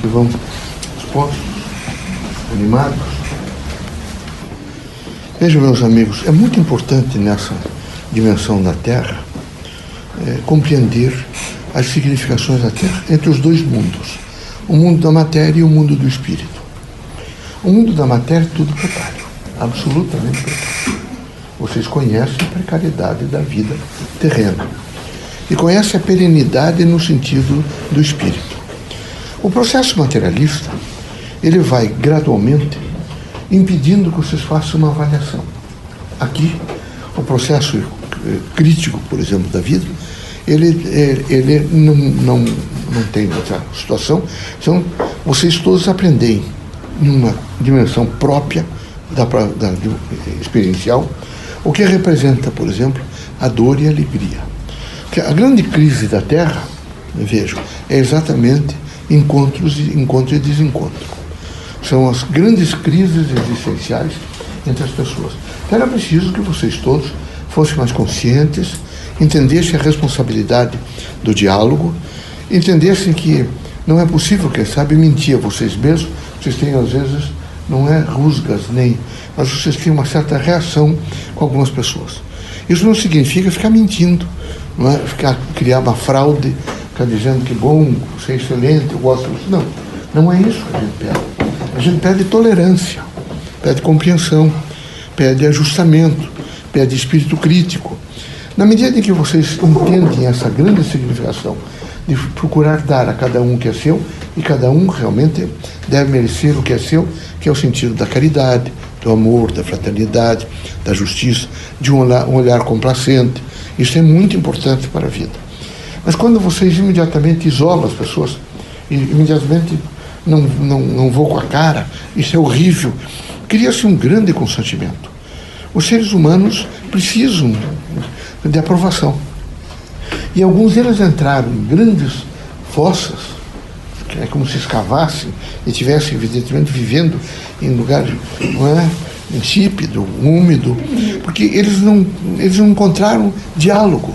que vão dispostos, animados. Vejam, meus amigos, é muito importante nessa dimensão da Terra é, compreender as significações da Terra entre os dois mundos, o mundo da matéria e o mundo do espírito. O mundo da matéria é tudo precário, absolutamente precário. Vocês conhecem a precariedade da vida terrena e conhecem a perenidade no sentido do espírito. O processo materialista ele vai gradualmente impedindo que vocês façam uma avaliação. Aqui, o processo eh, crítico, por exemplo, da vida, ele, ele, ele não, não, não tem essa situação. Então, vocês todos aprendem em uma dimensão própria da, da, experiencial o que representa, por exemplo, a dor e a alegria. Porque a grande crise da Terra, vejo, é exatamente encontros, encontro e desencontro. São as grandes crises existenciais entre as pessoas. Então era preciso que vocês todos fossem mais conscientes, entendessem a responsabilidade do diálogo, entendessem que não é possível, quem sabe, mentir a vocês mesmos. Vocês têm, às vezes, não é rusgas nem, mas vocês têm uma certa reação com algumas pessoas. Isso não significa ficar mentindo, não é? ficar, criar uma fraude, ficar dizendo que bom, você é excelente, eu gosto. Não, não é isso que a gente pede. A gente pede tolerância, pede compreensão, pede ajustamento, pede espírito crítico. Na medida em que vocês entendem essa grande significação de procurar dar a cada um o que é seu, e cada um realmente deve merecer o que é seu, que é o sentido da caridade, do amor, da fraternidade, da justiça, de um olhar complacente. Isso é muito importante para a vida. Mas quando vocês imediatamente isolam as pessoas, imediatamente não, não, não vou com a cara, isso é horrível. Cria-se um grande consentimento. Os seres humanos precisam de aprovação. E alguns deles entraram em grandes fossas, que é como se escavassem e estivessem, evidentemente, vivendo em lugar não é, insípido, úmido, porque eles não, eles não encontraram diálogo.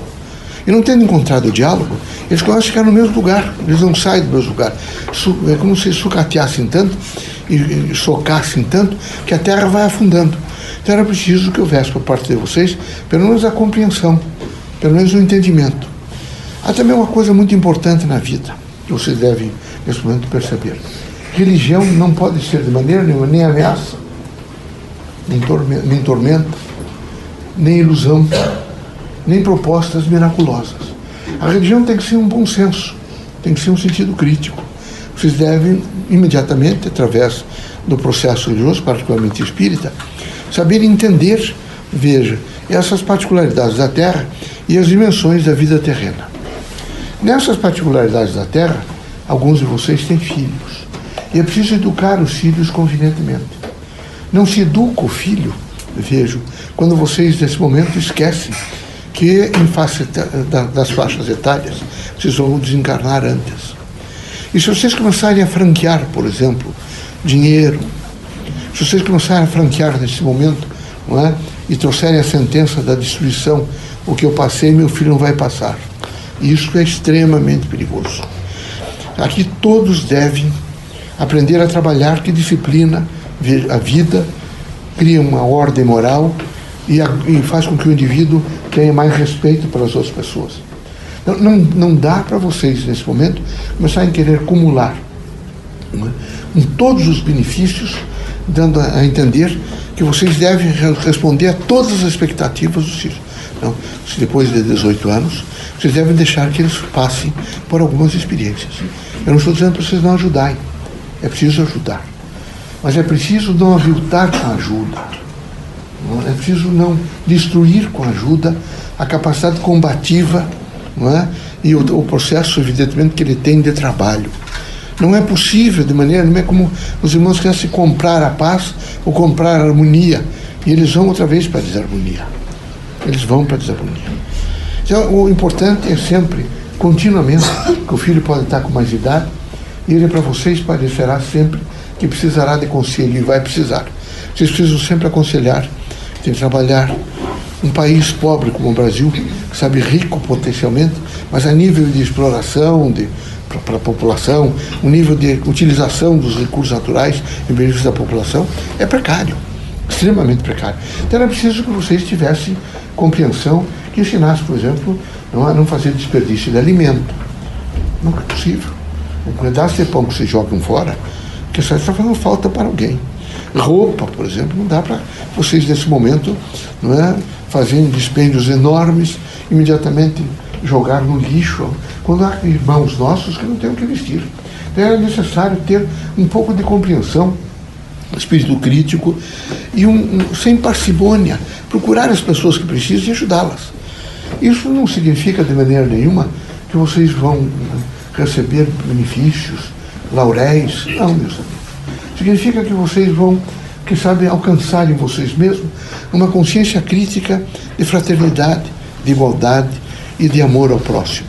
E não tendo encontrado o diálogo, eles começam a ficar no mesmo lugar, eles não saem do mesmo lugar. É como se sucateassem tanto e socassem tanto que a terra vai afundando. Então era preciso que houvesse por parte de vocês, pelo menos a compreensão, pelo menos o entendimento. Há também uma coisa muito importante na vida, que vocês devem, nesse momento, perceber. Religião não pode ser de maneira nenhuma nem ameaça, nem tormento, nem ilusão nem propostas miraculosas. A religião tem que ser um bom senso, tem que ser um sentido crítico. Vocês devem, imediatamente, através do processo religioso, particularmente espírita, saber entender, veja, essas particularidades da Terra e as dimensões da vida terrena. Nessas particularidades da Terra, alguns de vocês têm filhos. E é preciso educar os filhos convenientemente. Não se educa o filho, vejo, quando vocês, nesse momento, esquecem que em face das faixas etárias vocês vão desencarnar antes. E se vocês começarem a franquear, por exemplo, dinheiro, se vocês começarem a franquear nesse momento, não é? e trouxerem a sentença da destruição, o que eu passei, meu filho não vai passar. Isso é extremamente perigoso. Aqui todos devem aprender a trabalhar que disciplina a vida, cria uma ordem moral e, e faz com que o indivíduo tenha mais respeito pelas outras pessoas. Não, não, não dá para vocês, nesse momento, começarem a querer acumular é? com todos os benefícios, dando a, a, entender que vocês devem responder a todas as expectativas dos filhos. Não, se depois de 18 anos, vocês devem deixar que eles passem por algumas experiências. Eu não estou dizendo para vocês não ajudarem, é preciso ajudar. Mas é preciso não aviltar com a ajuda é preciso não destruir com ajuda a capacidade combativa não é? e o, o, processo, evidentemente, que ele tem de trabalho. Não é possível, de maneira nenhuma, é como os irmãos querem comprar a paz ou comprar a harmonia. E eles vão outra vez para a desarmonia. Eles vão para a desarmonia. Então, o importante é sempre, continuamente, que o filho pode estar com mais idade, e ele para vocês parecerá sempre que precisará de conselho, e vai precisar. Vocês precisam sempre aconselhar tem que trabalhar. Um país pobre como o Brasil, sabe, rico potencialmente, mas a nível de exploração, de para a população, o nível de utilização dos recursos naturais em benefício da população é precário, extremamente precário. Então era preciso que vocês tivessem compreensão que ensinasse, por exemplo, não a não fazer desperdício de alimento. Não é possível. Um pedaço de pão que vocês jogam fora, que só está fazendo falta para alguém. Roupa, por exemplo, não dá para vocês nesse momento não é, fazerem dispêndios enormes, imediatamente jogar no lixo, quando há irmãos nossos que não têm o que vestir. Então é necessário ter um pouco de compreensão, espírito crítico e um, um, sem parcimônia, procurar as pessoas que precisam e ajudá-las. Isso não significa de maneira nenhuma que vocês vão receber benefícios, lauréis. Não, meus amigos. Significa que vocês vão, que sabe, alcançar em vocês mesmos uma consciência crítica de fraternidade, de igualdade e de amor ao próximo.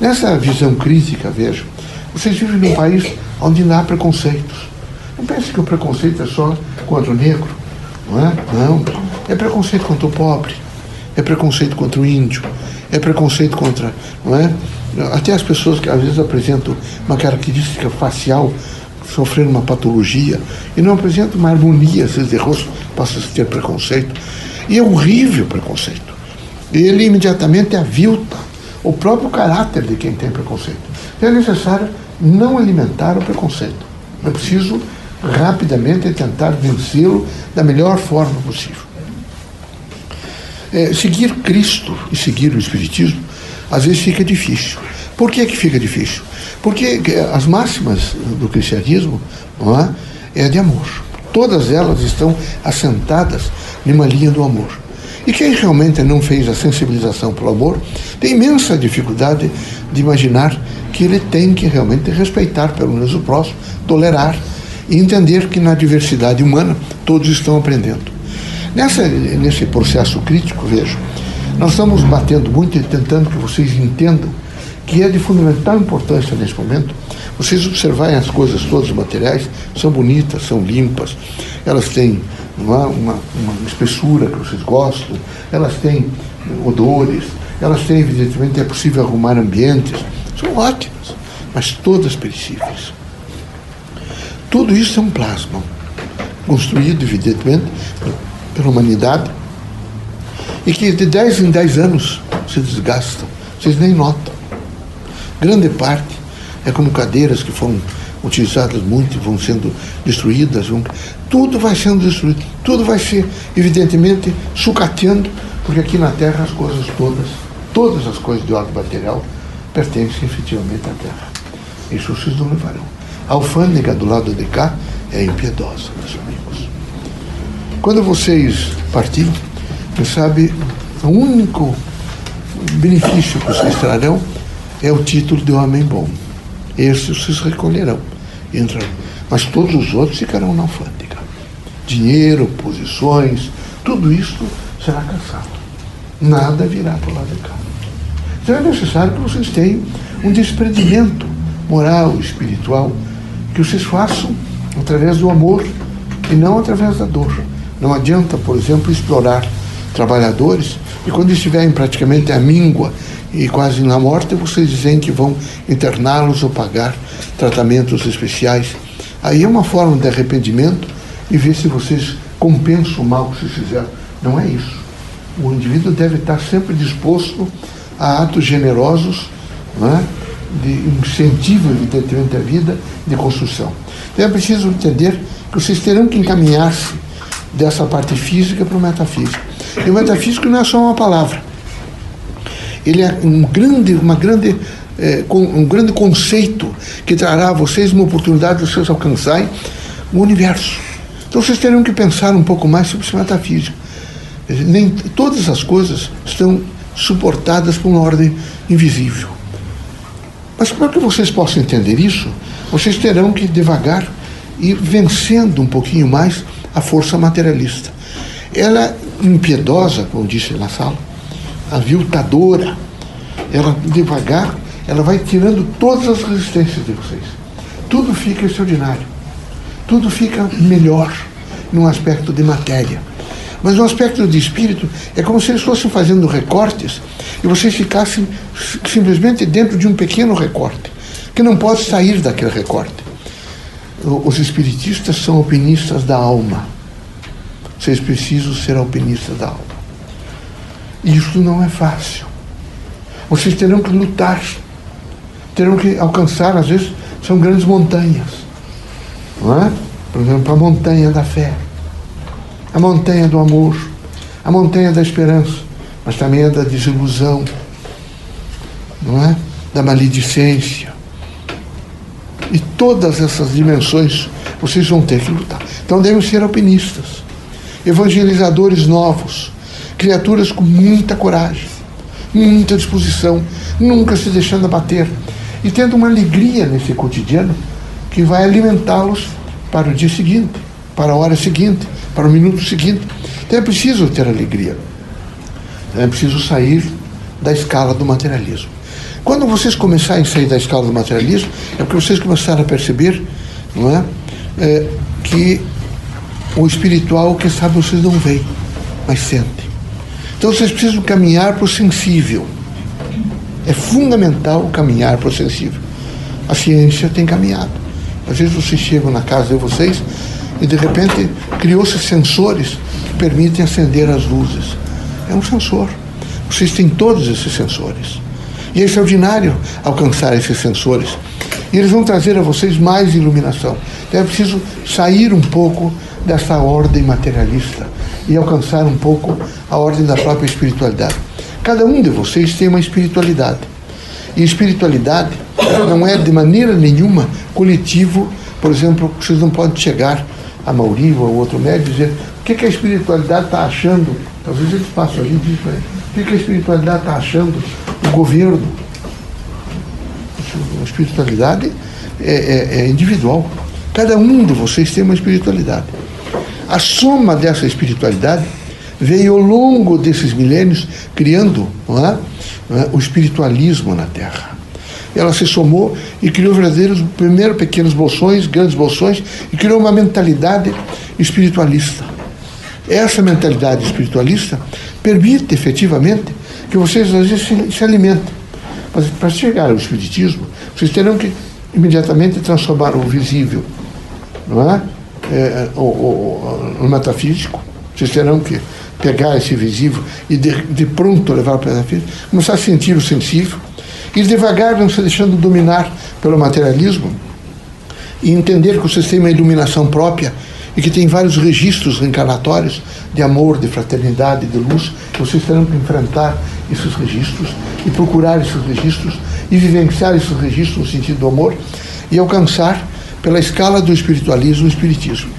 Nessa visão crítica, vejo, vocês vivem num país onde não há preconceitos. Não pense que o preconceito é só contra o negro, não é? Não. É preconceito contra o pobre, é preconceito contra o índio, é preconceito contra, não é? Até as pessoas que às vezes apresentam uma característica facial sofrendo uma patologia e não apresentam uma harmonia, às vezes, de rosto, passa a ter preconceito. E é horrível o preconceito. Ele imediatamente avilta o próprio caráter de quem tem preconceito. Então é necessário não alimentar o preconceito. É preciso rapidamente tentar vencê-lo da melhor forma possível. É, seguir Cristo e seguir o Espiritismo às vezes fica difícil. Por que, que fica difícil? Porque as máximas do cristianismo não é, é de amor. Todas elas estão assentadas numa linha do amor. E quem realmente não fez a sensibilização pelo amor tem imensa dificuldade de imaginar que ele tem que realmente respeitar pelo menos o próximo, tolerar e entender que na diversidade humana todos estão aprendendo. Nessa, nesse processo crítico, vejo, nós estamos batendo muito e tentando que vocês entendam que é de fundamental importância nesse momento vocês observarem as coisas todas, os materiais, são bonitas, são limpas, elas têm uma, uma, uma espessura que vocês gostam, elas têm odores, elas têm, evidentemente, é possível arrumar ambientes, são ótimas, mas todas perecíveis. Tudo isso é um plasma, construído, evidentemente, pela humanidade, e que de 10 em 10 anos se desgasta, vocês nem notam. Grande parte é como cadeiras que foram utilizadas muito vão sendo destruídas. Vão... Tudo vai sendo destruído, tudo vai ser, evidentemente, sucateando, porque aqui na Terra as coisas todas, todas as coisas de ordem material, pertencem efetivamente à Terra. Isso vocês não levarão. A alfândega do lado de cá é impiedosa, meus amigos. Quando vocês partirem, quem sabe, o único benefício que vocês trarão é o título de homem bom. Esses vocês recolherão, entrarão. Mas todos os outros ficarão na alfândega. Dinheiro, posições, tudo isso será caçado. Nada virá para o lado de cá. Então é necessário que vocês tenham um desprendimento moral, espiritual, que vocês façam através do amor e não através da dor. Não adianta, por exemplo, explorar trabalhadores e quando estiverem praticamente à míngua e quase na morte, vocês dizem que vão interná-los ou pagar tratamentos especiais. Aí é uma forma de arrependimento e ver se vocês compensam o mal que vocês fizeram. Não é isso. O indivíduo deve estar sempre disposto a atos generosos, é? de incentivo, evidentemente, à vida, de construção. Então é preciso entender que vocês terão que encaminhar-se dessa parte física para o metafísico. E o metafísico não é só uma palavra ele é um grande, uma grande, é, um grande conceito que trará a vocês uma oportunidade de vocês alcançarem o universo. Então vocês terão que pensar um pouco mais sobre esse metafísico. Nem todas as coisas estão suportadas por uma ordem invisível. Mas para que vocês possam entender isso, vocês terão que devagar ir vencendo um pouquinho mais a força materialista. Ela impiedosa, como disse na sala, aviltadora, ela devagar, ela vai tirando todas as resistências de vocês. Tudo fica extraordinário. Tudo fica melhor num aspecto de matéria. Mas no aspecto de espírito, é como se eles fossem fazendo recortes e vocês ficassem simplesmente dentro de um pequeno recorte. que não pode sair daquele recorte. Os espiritistas são alpinistas da alma. Vocês precisam ser alpinistas da alma. Isso não é fácil. Vocês terão que lutar, terão que alcançar, às vezes, são grandes montanhas. Não é? Por exemplo, a montanha da fé, a montanha do amor, a montanha da esperança, mas também a da desilusão, não é? Da maledicência. E todas essas dimensões vocês vão ter que lutar. Então devem ser alpinistas, evangelizadores novos, criaturas com muita coragem, muita disposição, nunca se deixando abater e tendo uma alegria nesse cotidiano que vai alimentá-los para o dia seguinte, para a hora seguinte, para o minuto seguinte. Então é preciso ter alegria. Então é preciso sair da escala do materialismo. Quando vocês começarem a sair da escala do materialismo, é porque vocês começaram a perceber não é, é que o espiritual, quem sabe, vocês não veem, mas sentem. Então vocês precisam caminhar para o sensível. É fundamental caminhar para o sensível. A ciência tem caminhado. Às vezes vocês chegam na casa de vocês e de repente criou-se sensores que permitem acender as luzes. É um sensor. Vocês têm todos esses sensores. E é extraordinário alcançar esses sensores. E eles vão trazer a vocês mais iluminação. Então é preciso sair um pouco dessa ordem materialista e alcançar um pouco a ordem da própria espiritualidade. Cada um de vocês tem uma espiritualidade. E espiritualidade não é de maneira nenhuma coletivo, por exemplo, vocês não podem chegar a Mauri ou outro médico e dizer o que, que a espiritualidade está achando. Talvez eles passam ali e dizem o que, que a espiritualidade está achando do governo. A espiritualidade é, é, é individual. Cada um de vocês tem uma espiritualidade. A soma dessa espiritualidade veio ao longo desses milênios criando é? É? o espiritualismo na Terra. Ela se somou e criou verdadeiros, primeiro pequenos bolsões, grandes bolsões, e criou uma mentalidade espiritualista. Essa mentalidade espiritualista permite efetivamente que vocês às vezes se, se alimentem. Mas para chegar ao espiritismo, vocês terão que imediatamente transformar o visível, não é? É o, o, o metafísico, vocês terão que pegar esse visível e de, de pronto levar para a metafísica, começar a sentir o sensível, e devagar não se deixando dominar pelo materialismo, e entender que vocês têm uma iluminação própria e que tem vários registros reencarnatórios de amor, de fraternidade, de luz, vocês terão que enfrentar esses registros e procurar esses registros e vivenciar esses registros no sentido do amor e alcançar, pela escala do espiritualismo, o espiritismo.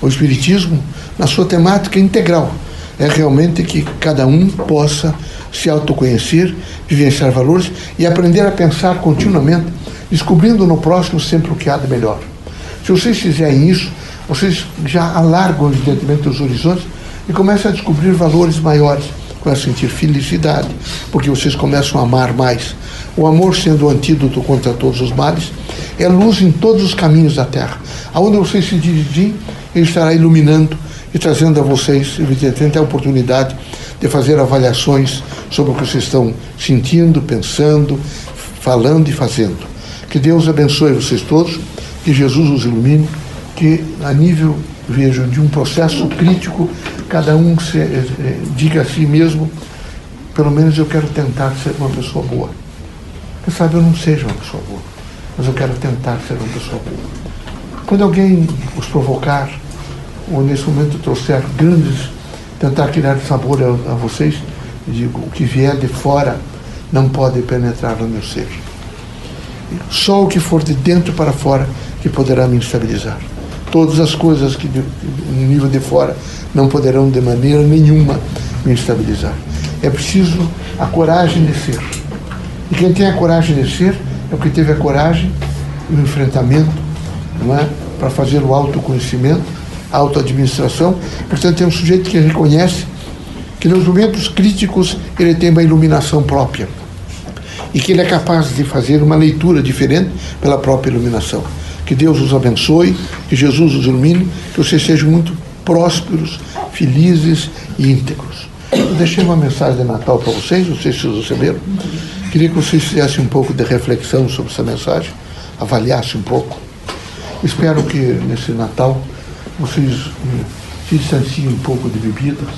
O espiritismo, na sua temática integral, é realmente que cada um possa se autoconhecer, vivenciar valores e aprender a pensar continuamente, descobrindo no próximo sempre o que há de melhor. Se vocês fizerem isso, vocês já alargam, evidentemente, os horizontes e começam a descobrir valores maiores, começam a sentir felicidade, porque vocês começam a amar mais. O amor, sendo o antídoto contra todos os males, é luz em todos os caminhos da terra. Aonde vocês se dirigirem, ele estará iluminando e trazendo a vocês, evidentemente, a oportunidade de fazer avaliações sobre o que vocês estão sentindo, pensando, falando e fazendo. Que Deus abençoe vocês todos, que Jesus os ilumine, que a nível, vejo, de um processo crítico, cada um se, eh, eh, diga a si mesmo, pelo menos eu quero tentar ser uma pessoa boa. Quem sabe eu não seja uma pessoa boa, mas eu quero tentar ser uma pessoa boa. Quando alguém os provocar, ou nesse momento trouxer grandes, tentar criar sabor a, a vocês, digo, o que vier de fora não pode penetrar no meu ser. Só o que for de dentro para fora que poderá me estabilizar. Todas as coisas que no nível de fora não poderão de maneira nenhuma me estabilizar. É preciso a coragem de ser. E quem tem a coragem de ser é o que teve a coragem e o enfrentamento, não é? Para fazer o autoconhecimento autoadministração. Portanto, é um sujeito que reconhece que nos momentos críticos ele tem uma iluminação própria e que ele é capaz de fazer uma leitura diferente pela própria iluminação. Que Deus os abençoe, que Jesus os ilumine, que vocês sejam muito prósperos, felizes e íntegros. Eu deixei uma mensagem de Natal para vocês, não sei se vocês receberam. Queria que vocês fizessem um pouco de reflexão sobre essa mensagem, avaliasse um pouco. Espero que nesse Natal vocês se distanciem um pouco de bebidas.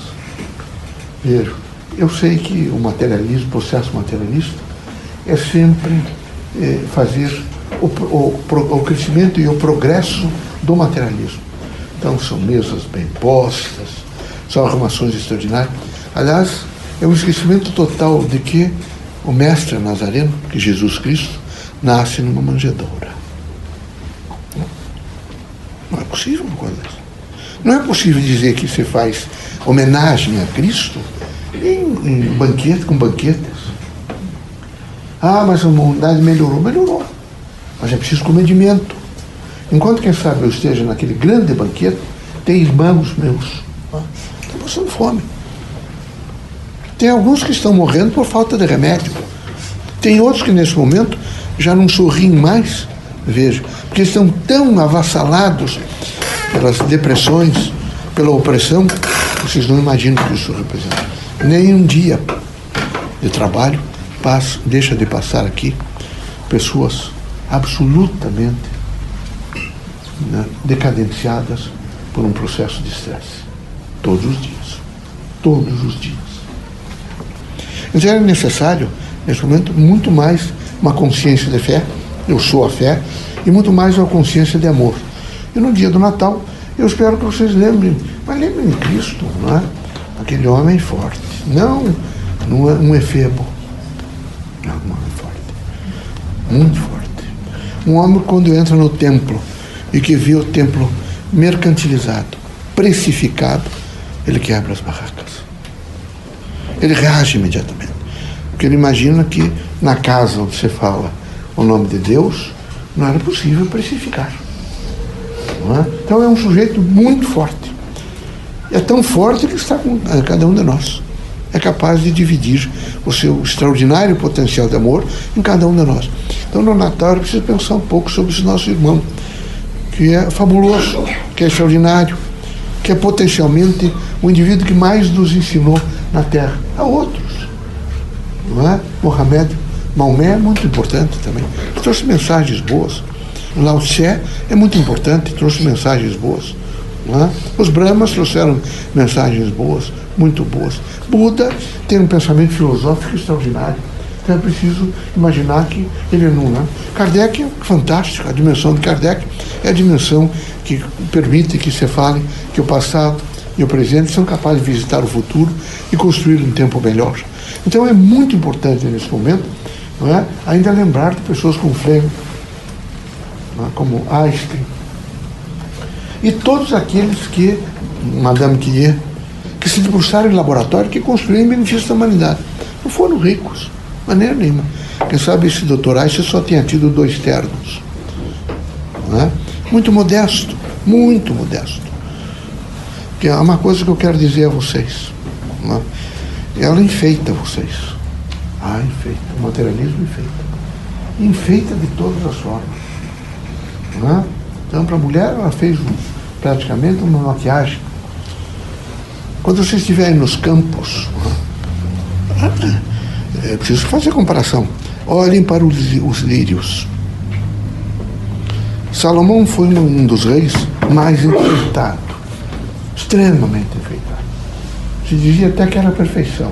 Vejo, eu sei que o materialismo, o processo materialista, é sempre eh, fazer o, o, o crescimento e o progresso do materialismo. Então são mesas bem postas, são arrumações extraordinárias. Aliás, é um esquecimento total de que o mestre Nazareno, que Jesus Cristo, nasce numa manjedoura. Não é possível uma coisa dessa. Não é possível dizer que você faz homenagem a Cristo em, em banquete, com banquetes. Ah, mas a humanidade melhorou. Melhorou. Mas é preciso comedimento. Enquanto, quem sabe, eu esteja naquele grande banquete, tem irmãos meus. Estão passando fome. Tem alguns que estão morrendo por falta de remédio. Tem outros que nesse momento já não sorriem mais, veja, porque estão tão avassalados pelas depressões, pela opressão, vocês não imaginam o que isso representa. Nem um dia de trabalho passa, deixa de passar aqui pessoas absolutamente né, decadenciadas por um processo de estresse. Todos os dias. Todos os dias. Então era necessário, nesse momento, muito mais uma consciência de fé, eu sou a fé, e muito mais uma consciência de amor. E no dia do Natal, eu espero que vocês lembrem, mas lembrem Cristo, não é? Aquele homem forte, não, não é um efebo, não, um homem forte, muito forte. Um homem quando entra no templo e que vê o templo mercantilizado, precificado, ele quebra as barracas. Ele reage imediatamente. Porque ele imagina que na casa onde você fala o nome de Deus, não era possível precificar. É? Então é um sujeito muito forte. É tão forte que está com cada um de nós. É capaz de dividir o seu extraordinário potencial de amor em cada um de nós. Então no Natal eu preciso pensar um pouco sobre esse nosso irmão, que é fabuloso, que é extraordinário, que é potencialmente o indivíduo que mais nos ensinou na Terra. Há outros. Não é? Mohamed, Maomé é muito importante também. Trouxe mensagens boas. Lao Tse é muito importante, trouxe mensagens boas. É? Os Brahmas trouxeram mensagens boas, muito boas. Buda tem um pensamento filosófico extraordinário. Então é preciso imaginar que ele não. Né? Kardec é fantástico, a dimensão de Kardec é a dimensão que permite que se fale que o passado e o presente são capazes de visitar o futuro e construir um tempo melhor. Então é muito importante nesse momento não é? ainda lembrar de pessoas como Fleming, é? como Einstein, e todos aqueles que, Madame Curie, que se debruçaram em laboratório, que construíram em benefício da humanidade. Não foram ricos, maneira nenhuma. Quem sabe esse doutor Einstein só tinha tido dois ternos. É? Muito modesto, muito modesto. Que é uma coisa que eu quero dizer a vocês. É? Ela enfeita vocês. Ah, enfeita. O materialismo enfeita. Enfeita de todas as formas. É? Então, para a mulher, ela fez praticamente uma maquiagem. Quando vocês estiverem nos campos, é preciso fazer comparação. Olhem para os, os lírios. Salomão foi um dos reis mais enfeitado, extremamente enfeitado. Se dizia até que era perfeição.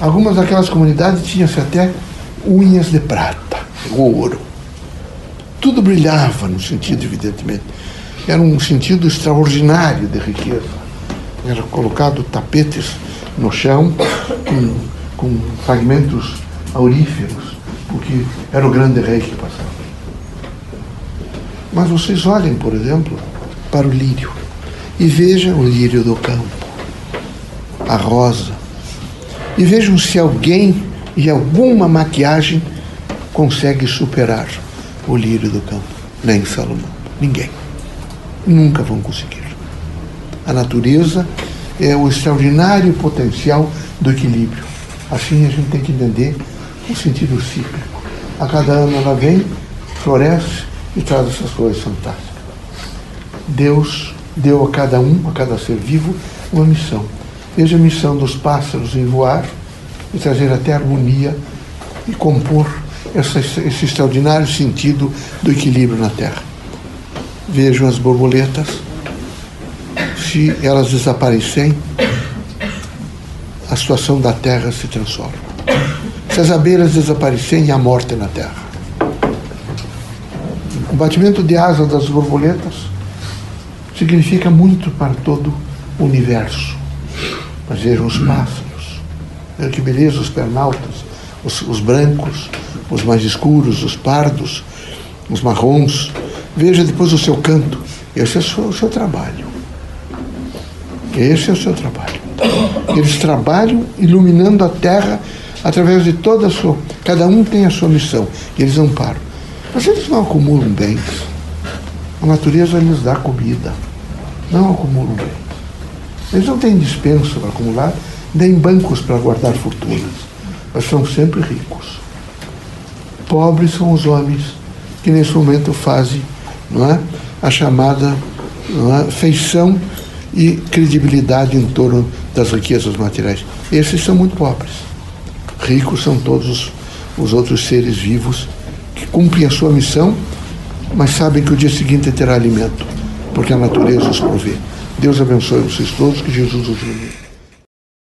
Algumas daquelas comunidades tinham-se até unhas de prata, ouro. Tudo brilhava no sentido, evidentemente. Era um sentido extraordinário de riqueza. Era colocado tapetes no chão com, com fragmentos auríferos, porque era o grande rei que passava. Mas vocês olhem, por exemplo, para o lírio e vejam o lírio do campo, a rosa, e vejam se alguém e alguma maquiagem consegue superar o lírio do campo, nem Salomão. Ninguém. Nunca vão conseguir. A natureza é o extraordinário potencial do equilíbrio. Assim a gente tem que entender o sentido cíclico. A cada ano ela vem, floresce e traz essas coisas fantásticas. Deus deu a cada um, a cada ser vivo, uma missão. Veja a missão dos pássaros em voar e trazer até harmonia e compor essa, esse extraordinário sentido do equilíbrio na Terra. Vejam as borboletas, se elas desaparecerem, a situação da Terra se transforma. Se as abelhas desaparecerem, há morte na Terra. O batimento de asas das borboletas significa muito para todo o universo. Mas vejam os pássaros, vejam que beleza os pernaltas, os, os brancos, os mais escuros, os pardos, os marrons. Veja depois o seu canto. Esse é o seu, o seu trabalho. Esse é o seu trabalho. Eles trabalham iluminando a terra através de toda a sua. Cada um tem a sua missão. E eles amparam. Mas eles não acumulam bens. A natureza lhes dá comida. Não acumulam bens. Eles não têm dispensa para acumular, nem bancos para guardar fortunas. Mas são sempre ricos. Pobres são os homens que nesse momento fazem não é, a chamada é, feição e credibilidade em torno das riquezas materiais. Esses são muito pobres. Ricos são todos os, os outros seres vivos que cumprem a sua missão, mas sabem que o dia seguinte terá alimento, porque a natureza os provê. Deus abençoe vocês todos, que Jesus os ilumine.